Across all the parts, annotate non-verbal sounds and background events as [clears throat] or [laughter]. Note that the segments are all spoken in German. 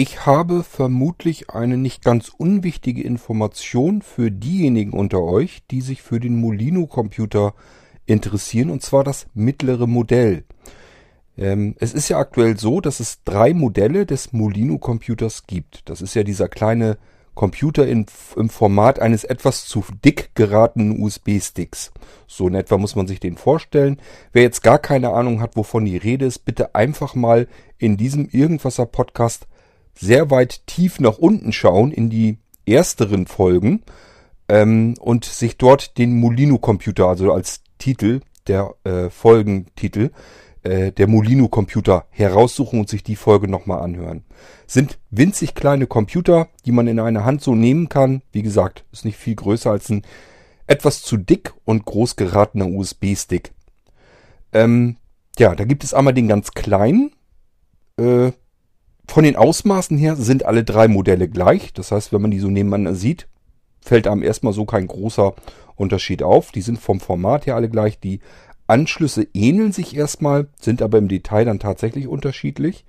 Ich habe vermutlich eine nicht ganz unwichtige Information für diejenigen unter euch, die sich für den Molino-Computer interessieren, und zwar das mittlere Modell. Ähm, es ist ja aktuell so, dass es drei Modelle des Molino-Computers gibt. Das ist ja dieser kleine Computer in, im Format eines etwas zu dick geratenen USB-Sticks. So in etwa muss man sich den vorstellen. Wer jetzt gar keine Ahnung hat, wovon die Rede ist, bitte einfach mal in diesem Irgendwasser Podcast sehr weit tief nach unten schauen in die ersteren Folgen ähm, und sich dort den Molino-Computer, also als Titel der äh, Folgentitel, äh, der Molino-Computer heraussuchen und sich die Folge nochmal anhören. Sind winzig kleine Computer, die man in einer Hand so nehmen kann. Wie gesagt, ist nicht viel größer als ein etwas zu dick und groß geratener USB-Stick. Ähm, ja, da gibt es einmal den ganz kleinen. Äh, von den Ausmaßen her sind alle drei Modelle gleich. Das heißt, wenn man die so nebeneinander sieht, fällt einem erstmal so kein großer Unterschied auf. Die sind vom Format her alle gleich. Die Anschlüsse ähneln sich erstmal, sind aber im Detail dann tatsächlich unterschiedlich.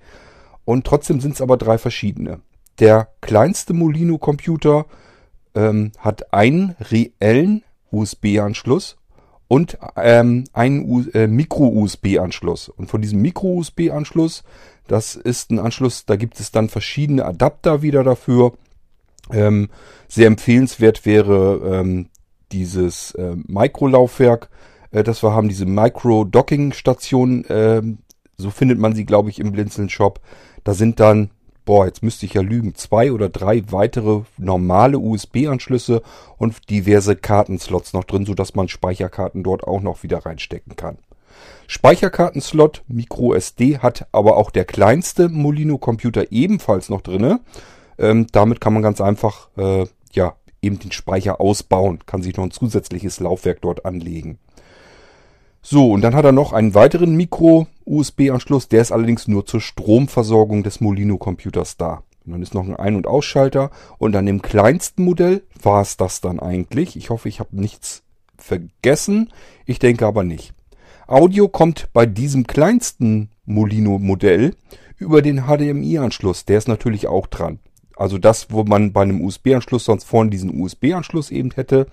Und trotzdem sind es aber drei verschiedene. Der kleinste Molino-Computer ähm, hat einen reellen USB-Anschluss und ähm, einen äh, Micro-USB-Anschluss. Und von diesem Micro-USB-Anschluss das ist ein Anschluss, da gibt es dann verschiedene Adapter wieder dafür. Ähm, sehr empfehlenswert wäre ähm, dieses äh, Micro-Laufwerk, äh, das wir haben, diese Micro-Docking-Station. Äh, so findet man sie, glaube ich, im Blinzeln-Shop. Da sind dann, boah, jetzt müsste ich ja lügen, zwei oder drei weitere normale USB-Anschlüsse und diverse Kartenslots noch drin, sodass man Speicherkarten dort auch noch wieder reinstecken kann. Speicherkartenslot MicroSD hat aber auch der kleinste Molino-Computer ebenfalls noch drinne. Ähm, damit kann man ganz einfach äh, ja eben den Speicher ausbauen, kann sich noch ein zusätzliches Laufwerk dort anlegen. So, und dann hat er noch einen weiteren Micro-USB-Anschluss, der ist allerdings nur zur Stromversorgung des Molino-Computers da. Und dann ist noch ein Ein- und Ausschalter. Und an dem kleinsten Modell war es das dann eigentlich. Ich hoffe, ich habe nichts vergessen. Ich denke aber nicht. Audio kommt bei diesem kleinsten Molino-Modell über den HDMI-Anschluss. Der ist natürlich auch dran. Also das, wo man bei einem USB-Anschluss sonst vorne diesen USB-Anschluss eben hätte,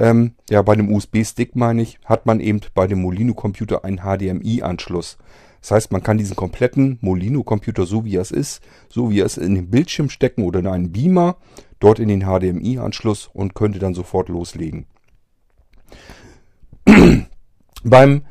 ähm, ja, bei einem USB-Stick meine ich, hat man eben bei dem Molino-Computer einen HDMI-Anschluss. Das heißt, man kann diesen kompletten Molino-Computer, so wie er es ist, so wie er es in den Bildschirm stecken oder in einen Beamer, dort in den HDMI-Anschluss und könnte dann sofort loslegen. [clears throat] Beim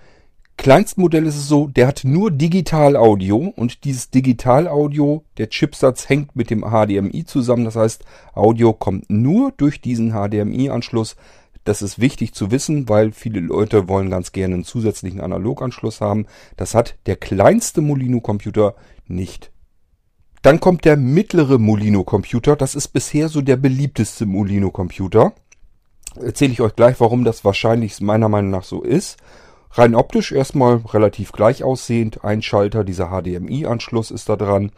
kleinsten Modell ist es so, der hat nur Digital-Audio und dieses Digital-Audio, der Chipsatz hängt mit dem HDMI zusammen. Das heißt, Audio kommt nur durch diesen HDMI-Anschluss. Das ist wichtig zu wissen, weil viele Leute wollen ganz gerne einen zusätzlichen Analoganschluss haben. Das hat der kleinste Molino-Computer nicht. Dann kommt der mittlere Molino-Computer. Das ist bisher so der beliebteste Molino-Computer. Erzähle ich euch gleich, warum das wahrscheinlich meiner Meinung nach so ist. Rein optisch erstmal relativ gleich aussehend. Ein Schalter, dieser HDMI-Anschluss ist da dran.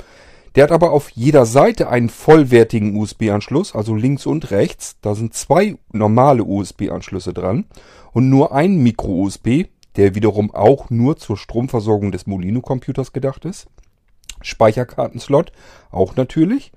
Der hat aber auf jeder Seite einen vollwertigen USB-Anschluss, also links und rechts. Da sind zwei normale USB-Anschlüsse dran und nur ein Micro-USB, der wiederum auch nur zur Stromversorgung des Molino-Computers gedacht ist. Speicherkartenslot auch natürlich.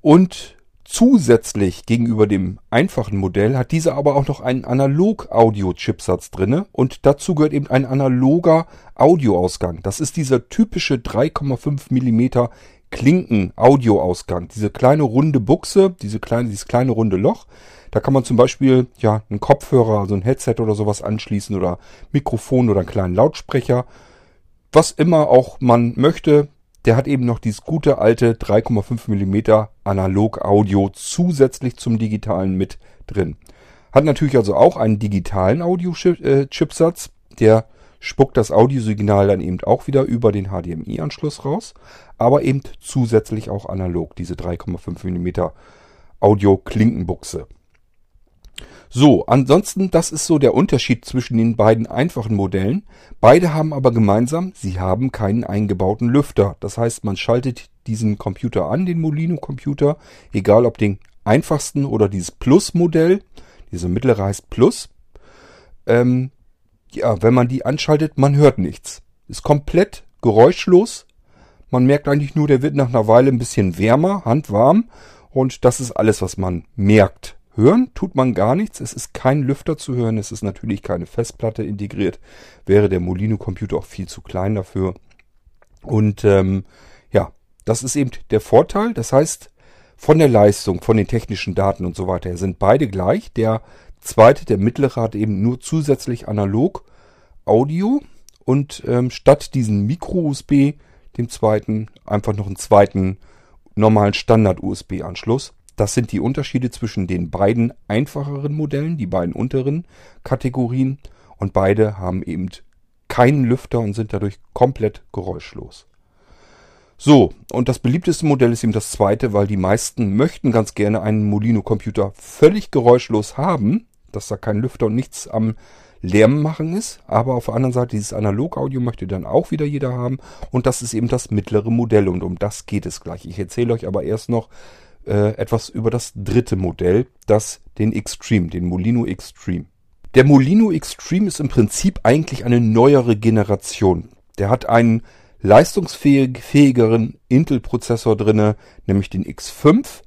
Und Zusätzlich gegenüber dem einfachen Modell hat dieser aber auch noch einen Analog-Audio-Chipsatz drinne und dazu gehört eben ein analoger Audioausgang. Das ist dieser typische 3,5 mm Klinken-Audioausgang. Diese kleine runde Buchse, diese kleine, dieses kleine runde Loch. Da kann man zum Beispiel ja einen Kopfhörer, also ein Headset oder sowas anschließen oder Mikrofon oder einen kleinen Lautsprecher. Was immer auch man möchte, der hat eben noch dieses gute alte 3,5 mm Analog-Audio zusätzlich zum digitalen mit drin. Hat natürlich also auch einen digitalen Audio-Chipsatz, der spuckt das Audiosignal dann eben auch wieder über den HDMI-Anschluss raus, aber eben zusätzlich auch analog, diese 3,5 mm Audio-Klinkenbuchse. So, ansonsten, das ist so der Unterschied zwischen den beiden einfachen Modellen. Beide haben aber gemeinsam, sie haben keinen eingebauten Lüfter. Das heißt, man schaltet diesen Computer an, den Molino-Computer, egal ob den einfachsten oder dieses Plus-Modell. Diese mittlere heißt Plus. Ähm, ja, wenn man die anschaltet, man hört nichts. Ist komplett geräuschlos. Man merkt eigentlich nur, der wird nach einer Weile ein bisschen wärmer, handwarm. Und das ist alles, was man merkt. Hören tut man gar nichts. Es ist kein Lüfter zu hören. Es ist natürlich keine Festplatte integriert. Wäre der Molino-Computer auch viel zu klein dafür. Und ähm, ja, das ist eben der Vorteil. Das heißt, von der Leistung, von den technischen Daten und so weiter sind beide gleich. Der zweite, der mittlere, hat eben nur zusätzlich analog Audio und ähm, statt diesen Micro-USB, dem zweiten, einfach noch einen zweiten normalen Standard-USB-Anschluss. Das sind die Unterschiede zwischen den beiden einfacheren Modellen, die beiden unteren Kategorien. Und beide haben eben keinen Lüfter und sind dadurch komplett geräuschlos. So, und das beliebteste Modell ist eben das zweite, weil die meisten möchten ganz gerne einen Molino-Computer völlig geräuschlos haben, dass da kein Lüfter und nichts am Lärm machen ist. Aber auf der anderen Seite, dieses Analog-Audio möchte dann auch wieder jeder haben. Und das ist eben das mittlere Modell und um das geht es gleich. Ich erzähle euch aber erst noch äh, etwas über das dritte Modell, das den Extreme, den Molino Extreme. Der Molino Extreme ist im Prinzip eigentlich eine neuere Generation. Der hat einen leistungsfähigeren Intel-Prozessor drinne, nämlich den X5,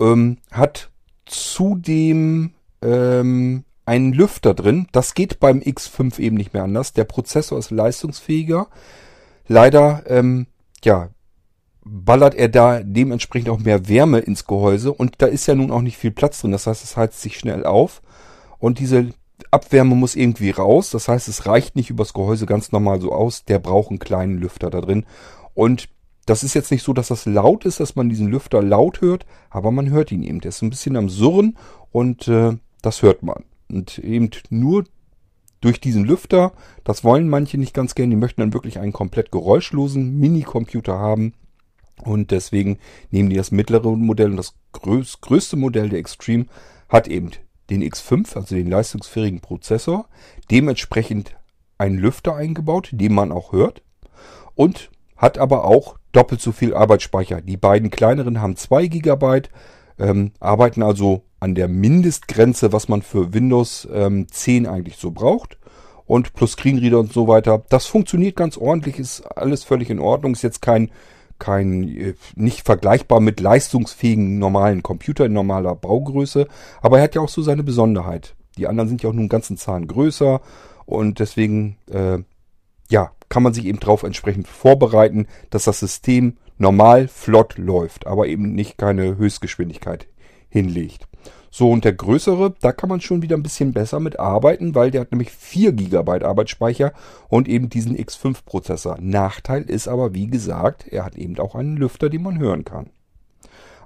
ähm, hat zudem ähm, einen Lüfter drin. Das geht beim X5 eben nicht mehr anders. Der Prozessor ist leistungsfähiger. Leider, ähm, ja, ballert er da dementsprechend auch mehr Wärme ins Gehäuse und da ist ja nun auch nicht viel Platz drin. Das heißt, es heizt sich schnell auf und diese Abwärme muss irgendwie raus. Das heißt, es reicht nicht übers Gehäuse ganz normal so aus. Der braucht einen kleinen Lüfter da drin. Und das ist jetzt nicht so, dass das laut ist, dass man diesen Lüfter laut hört, aber man hört ihn eben. Der ist ein bisschen am Surren und äh, das hört man. Und eben nur durch diesen Lüfter, das wollen manche nicht ganz gern, die möchten dann wirklich einen komplett geräuschlosen Minicomputer haben. Und deswegen nehmen die das mittlere Modell und das größte Modell der Extreme hat eben den X5, also den leistungsfähigen Prozessor, dementsprechend einen Lüfter eingebaut, den man auch hört und hat aber auch doppelt so viel Arbeitsspeicher. Die beiden kleineren haben 2 GB, ähm, arbeiten also an der Mindestgrenze, was man für Windows ähm, 10 eigentlich so braucht. Und plus Screenreader und so weiter. Das funktioniert ganz ordentlich, ist alles völlig in Ordnung. Ist jetzt kein kein, äh, nicht vergleichbar mit leistungsfähigen normalen Computer in normaler Baugröße, aber er hat ja auch so seine Besonderheit. Die anderen sind ja auch nun ganzen Zahlen größer und deswegen, äh, ja, kann man sich eben darauf entsprechend vorbereiten, dass das System normal flott läuft, aber eben nicht keine Höchstgeschwindigkeit hinlegt. So, und der größere, da kann man schon wieder ein bisschen besser mit arbeiten, weil der hat nämlich 4 GB Arbeitsspeicher und eben diesen X5-Prozessor. Nachteil ist aber, wie gesagt, er hat eben auch einen Lüfter, den man hören kann.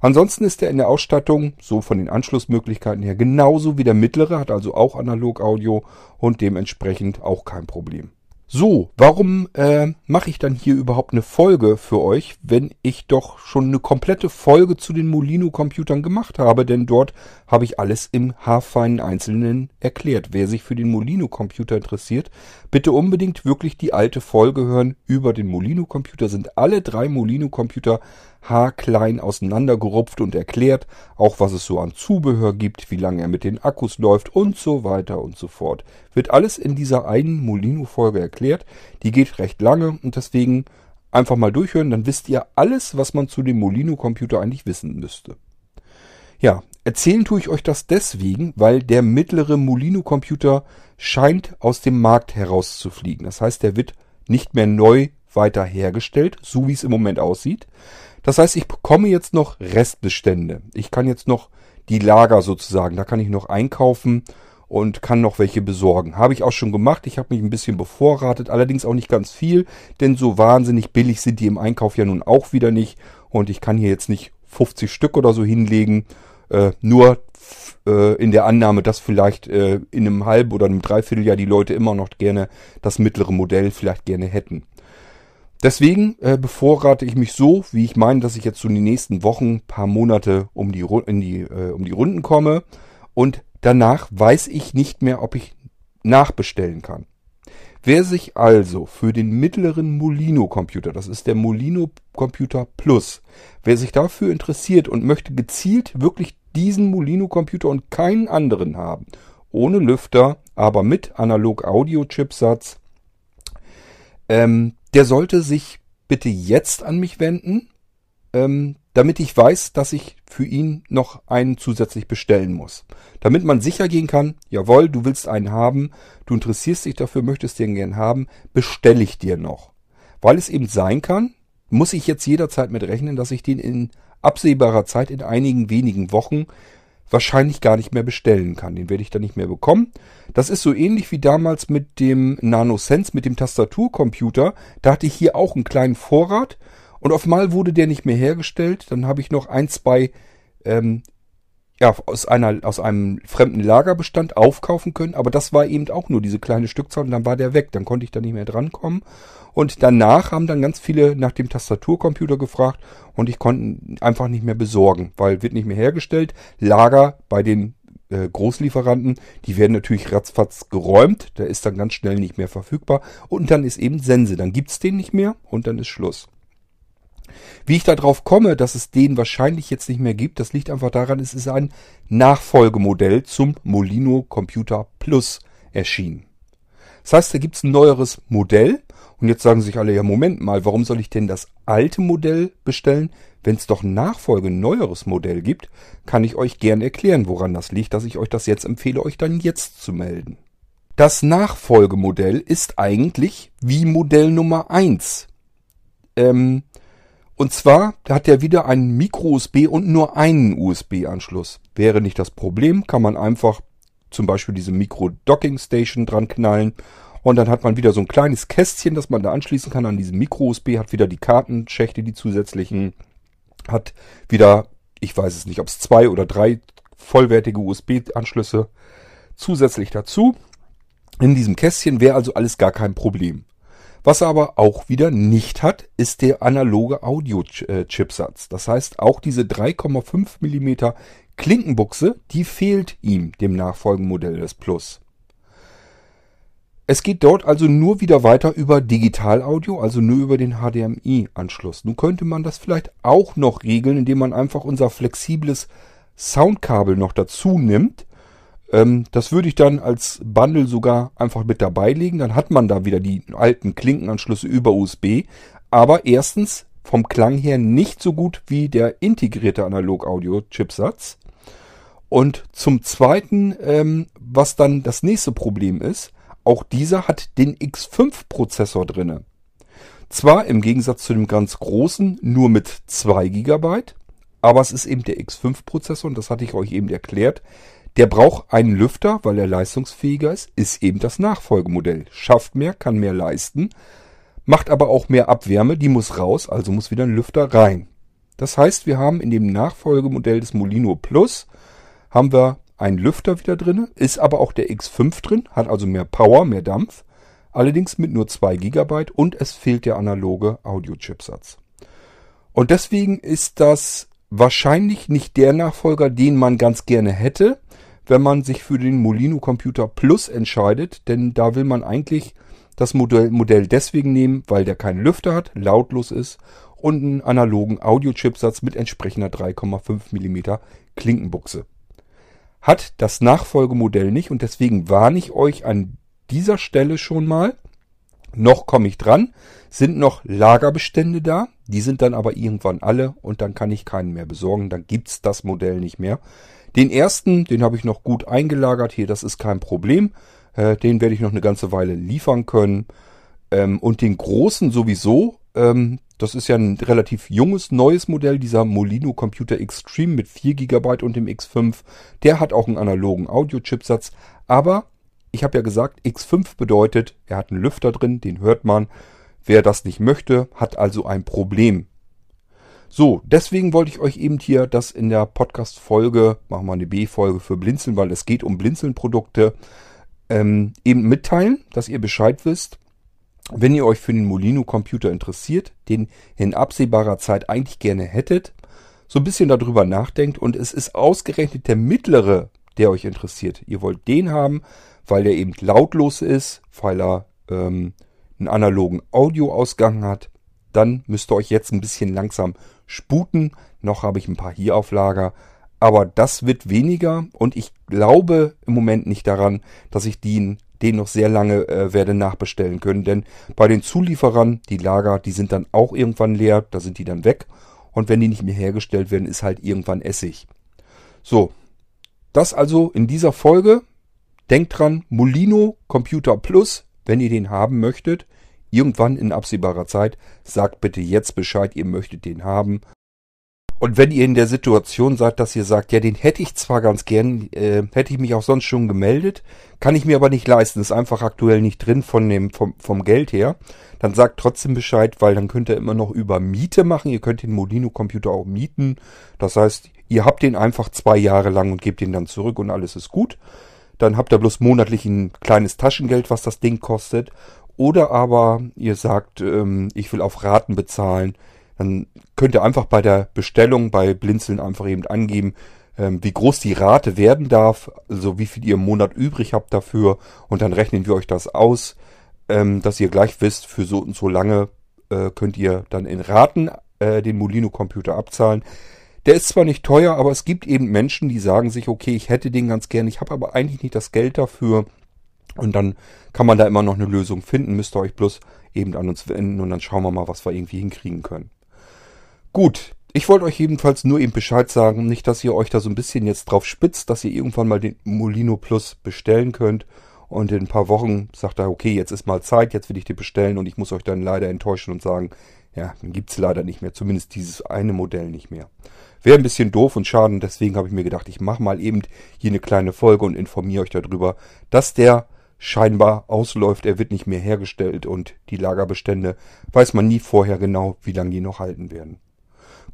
Ansonsten ist er in der Ausstattung, so von den Anschlussmöglichkeiten her, genauso wie der mittlere, hat also auch Analog-Audio und dementsprechend auch kein Problem. So, warum äh, mache ich dann hier überhaupt eine Folge für euch, wenn ich doch schon eine komplette Folge zu den Molino-Computern gemacht habe? Denn dort habe ich alles im haarfeinen Einzelnen erklärt. Wer sich für den Molino-Computer interessiert, bitte unbedingt wirklich die alte Folge hören über den Molino-Computer. Sind alle drei Molino-Computer haarklein auseinandergerupft und erklärt, auch was es so an Zubehör gibt, wie lange er mit den Akkus läuft und so weiter und so fort. Wird alles in dieser einen Molino-Folge erklärt. Die geht recht lange und deswegen einfach mal durchhören, dann wisst ihr alles, was man zu dem Molino-Computer eigentlich wissen müsste. Ja, erzählen tue ich euch das deswegen, weil der mittlere Molino-Computer scheint aus dem Markt herauszufliegen. Das heißt, der wird nicht mehr neu weiter hergestellt, so wie es im Moment aussieht. Das heißt, ich bekomme jetzt noch Restbestände. Ich kann jetzt noch die Lager sozusagen, da kann ich noch einkaufen und kann noch welche besorgen. Habe ich auch schon gemacht. Ich habe mich ein bisschen bevorratet, allerdings auch nicht ganz viel, denn so wahnsinnig billig sind die im Einkauf ja nun auch wieder nicht. Und ich kann hier jetzt nicht 50 Stück oder so hinlegen, äh, nur äh, in der Annahme, dass vielleicht äh, in einem halben oder einem Dreivierteljahr die Leute immer noch gerne das mittlere Modell vielleicht gerne hätten. Deswegen äh, bevorrate ich mich so, wie ich meine, dass ich jetzt so in den nächsten Wochen, paar Monate um die, in die, äh, um die Runden komme. Und danach weiß ich nicht mehr, ob ich nachbestellen kann. Wer sich also für den mittleren Molino Computer, das ist der Molino Computer Plus, wer sich dafür interessiert und möchte gezielt wirklich diesen Molino Computer und keinen anderen haben, ohne Lüfter, aber mit Analog Audio Chipsatz, ähm, der sollte sich bitte jetzt an mich wenden, ähm, damit ich weiß, dass ich für ihn noch einen zusätzlich bestellen muss. Damit man sicher gehen kann, jawohl, du willst einen haben, du interessierst dich dafür, möchtest den gern haben, bestelle ich dir noch. Weil es eben sein kann, muss ich jetzt jederzeit mit rechnen, dass ich den in absehbarer Zeit, in einigen wenigen Wochen, wahrscheinlich gar nicht mehr bestellen kann. Den werde ich dann nicht mehr bekommen. Das ist so ähnlich wie damals mit dem NanoSense, mit dem Tastaturcomputer. Da hatte ich hier auch einen kleinen Vorrat und auf einmal wurde der nicht mehr hergestellt. Dann habe ich noch ein, zwei ähm, ja, aus, einer, aus einem fremden Lagerbestand aufkaufen können. Aber das war eben auch nur diese kleine Stückzahl und dann war der weg. Dann konnte ich da nicht mehr drankommen. Und danach haben dann ganz viele nach dem Tastaturcomputer gefragt und ich konnte einfach nicht mehr besorgen, weil wird nicht mehr hergestellt. Lager bei den äh, Großlieferanten, die werden natürlich ratzfatz geräumt, der ist dann ganz schnell nicht mehr verfügbar und dann ist eben Sense, dann gibt's den nicht mehr und dann ist Schluss. Wie ich darauf komme, dass es den wahrscheinlich jetzt nicht mehr gibt, das liegt einfach daran, es ist ein Nachfolgemodell zum Molino Computer Plus erschienen. Das heißt, da gibt's ein neueres Modell und jetzt sagen sich alle, ja Moment mal, warum soll ich denn das alte Modell bestellen? Wenn es doch ein Nachfolge, neueres Modell gibt, kann ich euch gern erklären, woran das liegt, dass ich euch das jetzt empfehle, euch dann jetzt zu melden. Das Nachfolgemodell ist eigentlich wie Modell Nummer eins. Ähm, und zwar hat er wieder einen Micro-USB und nur einen USB-Anschluss. Wäre nicht das Problem, kann man einfach zum Beispiel diese Micro-Docking-Station dran knallen und dann hat man wieder so ein kleines Kästchen, das man da anschließen kann an diesem Micro-USB, hat wieder die Kartenschächte, die zusätzlichen, hat wieder, ich weiß es nicht, ob es zwei oder drei vollwertige USB-Anschlüsse zusätzlich dazu. In diesem Kästchen wäre also alles gar kein Problem. Was er aber auch wieder nicht hat, ist der analoge Audio-Chipsatz. Das heißt, auch diese 3,5 mm Klinkenbuchse, die fehlt ihm, dem Nachfolgemodell des Plus. Es geht dort also nur wieder weiter über Digitalaudio, also nur über den HDMI-Anschluss. Nun könnte man das vielleicht auch noch regeln, indem man einfach unser flexibles Soundkabel noch dazu nimmt. Ähm, das würde ich dann als Bundle sogar einfach mit dabei legen. Dann hat man da wieder die alten Klinkenanschlüsse über USB. Aber erstens vom Klang her nicht so gut wie der integrierte Analog-Audio-Chipsatz. Und zum Zweiten, ähm, was dann das nächste Problem ist, auch dieser hat den X5-Prozessor drinne. Zwar im Gegensatz zu dem ganz großen nur mit 2 GB, aber es ist eben der X5-Prozessor und das hatte ich euch eben erklärt. Der braucht einen Lüfter, weil er leistungsfähiger ist, ist eben das Nachfolgemodell. Schafft mehr, kann mehr leisten, macht aber auch mehr Abwärme, die muss raus, also muss wieder ein Lüfter rein. Das heißt, wir haben in dem Nachfolgemodell des Molino Plus haben wir ein Lüfter wieder drin, ist aber auch der X5 drin, hat also mehr Power, mehr Dampf, allerdings mit nur 2 GB und es fehlt der analoge Audio-Chipsatz. Und deswegen ist das wahrscheinlich nicht der Nachfolger, den man ganz gerne hätte, wenn man sich für den Molino Computer Plus entscheidet, denn da will man eigentlich das Modell, Modell deswegen nehmen, weil der keinen Lüfter hat, lautlos ist und einen analogen Audio-Chipsatz mit entsprechender 3,5 mm Klinkenbuchse hat das Nachfolgemodell nicht und deswegen warne ich euch an dieser Stelle schon mal. Noch komme ich dran, sind noch Lagerbestände da, die sind dann aber irgendwann alle und dann kann ich keinen mehr besorgen, dann gibt's das Modell nicht mehr. Den ersten, den habe ich noch gut eingelagert hier, das ist kein Problem. Äh, den werde ich noch eine ganze Weile liefern können. Ähm, und den großen sowieso, ähm, das ist ja ein relativ junges, neues Modell, dieser Molino Computer Extreme mit 4 GB und dem X5. Der hat auch einen analogen Audio-Chipsatz, aber ich habe ja gesagt, X5 bedeutet, er hat einen Lüfter drin, den hört man. Wer das nicht möchte, hat also ein Problem. So, deswegen wollte ich euch eben hier das in der Podcast-Folge, machen wir eine B-Folge für Blinzeln, weil es geht um Blinzeln-Produkte, ähm, eben mitteilen, dass ihr Bescheid wisst. Wenn ihr euch für den Molino Computer interessiert, den in absehbarer Zeit eigentlich gerne hättet, so ein bisschen darüber nachdenkt und es ist ausgerechnet der mittlere, der euch interessiert. Ihr wollt den haben, weil der eben lautlos ist, weil er ähm, einen analogen Audioausgang hat, dann müsst ihr euch jetzt ein bisschen langsam sputen. Noch habe ich ein paar hier auf Lager, aber das wird weniger und ich glaube im Moment nicht daran, dass ich den den noch sehr lange äh, werde nachbestellen können. Denn bei den Zulieferern, die Lager, die sind dann auch irgendwann leer, da sind die dann weg. Und wenn die nicht mehr hergestellt werden, ist halt irgendwann Essig. So, das also in dieser Folge. Denkt dran, Molino Computer Plus, wenn ihr den haben möchtet, irgendwann in absehbarer Zeit, sagt bitte jetzt Bescheid, ihr möchtet den haben. Und wenn ihr in der Situation seid, dass ihr sagt, ja, den hätte ich zwar ganz gern, äh, hätte ich mich auch sonst schon gemeldet, kann ich mir aber nicht leisten, ist einfach aktuell nicht drin von dem, vom, vom Geld her, dann sagt trotzdem Bescheid, weil dann könnt ihr immer noch über Miete machen. Ihr könnt den Molino-Computer auch mieten. Das heißt, ihr habt den einfach zwei Jahre lang und gebt ihn dann zurück und alles ist gut. Dann habt ihr bloß monatlich ein kleines Taschengeld, was das Ding kostet. Oder aber ihr sagt, ähm, ich will auf Raten bezahlen dann könnt ihr einfach bei der Bestellung bei Blinzeln einfach eben angeben, ähm, wie groß die Rate werden darf, also wie viel ihr im Monat übrig habt dafür und dann rechnen wir euch das aus, ähm, dass ihr gleich wisst, für so und so lange äh, könnt ihr dann in Raten äh, den Molino-Computer abzahlen. Der ist zwar nicht teuer, aber es gibt eben Menschen, die sagen sich, okay, ich hätte den ganz gern, ich habe aber eigentlich nicht das Geld dafür. Und dann kann man da immer noch eine Lösung finden, müsst ihr euch bloß eben an uns wenden und dann schauen wir mal, was wir irgendwie hinkriegen können. Gut, ich wollte euch jedenfalls nur eben Bescheid sagen, nicht, dass ihr euch da so ein bisschen jetzt drauf spitzt, dass ihr irgendwann mal den Molino Plus bestellen könnt. Und in ein paar Wochen sagt er, okay, jetzt ist mal Zeit, jetzt will ich die bestellen. Und ich muss euch dann leider enttäuschen und sagen, ja, dann gibt's leider nicht mehr, zumindest dieses eine Modell nicht mehr. Wäre ein bisschen doof und schade, deswegen habe ich mir gedacht, ich mache mal eben hier eine kleine Folge und informiere euch darüber, dass der scheinbar ausläuft, er wird nicht mehr hergestellt und die Lagerbestände weiß man nie vorher genau, wie lange die noch halten werden.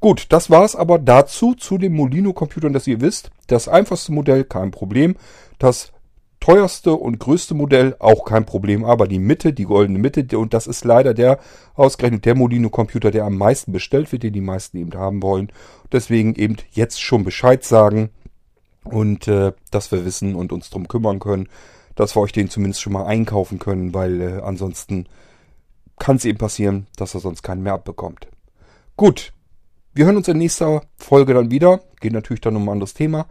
Gut, das war's aber dazu, zu dem Molino-Computern, dass ihr wisst, das einfachste Modell kein Problem, das teuerste und größte Modell auch kein Problem, aber die Mitte, die goldene Mitte, und das ist leider der, ausgerechnet der Molino-Computer, der am meisten bestellt wird, den die meisten eben haben wollen. Deswegen eben jetzt schon Bescheid sagen und äh, dass wir wissen und uns drum kümmern können, dass wir euch den zumindest schon mal einkaufen können, weil äh, ansonsten kann es eben passieren, dass er sonst keinen mehr abbekommt. Gut, wir hören uns in nächster Folge dann wieder. Geht natürlich dann um ein anderes Thema.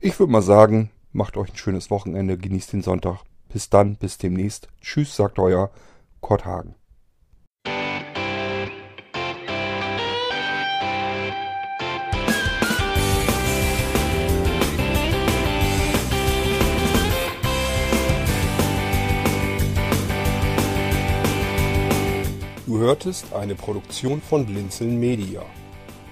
Ich würde mal sagen, macht euch ein schönes Wochenende, genießt den Sonntag. Bis dann, bis demnächst. Tschüss, sagt euer Kurt Hagen. Du hörtest eine Produktion von Blinzeln Media.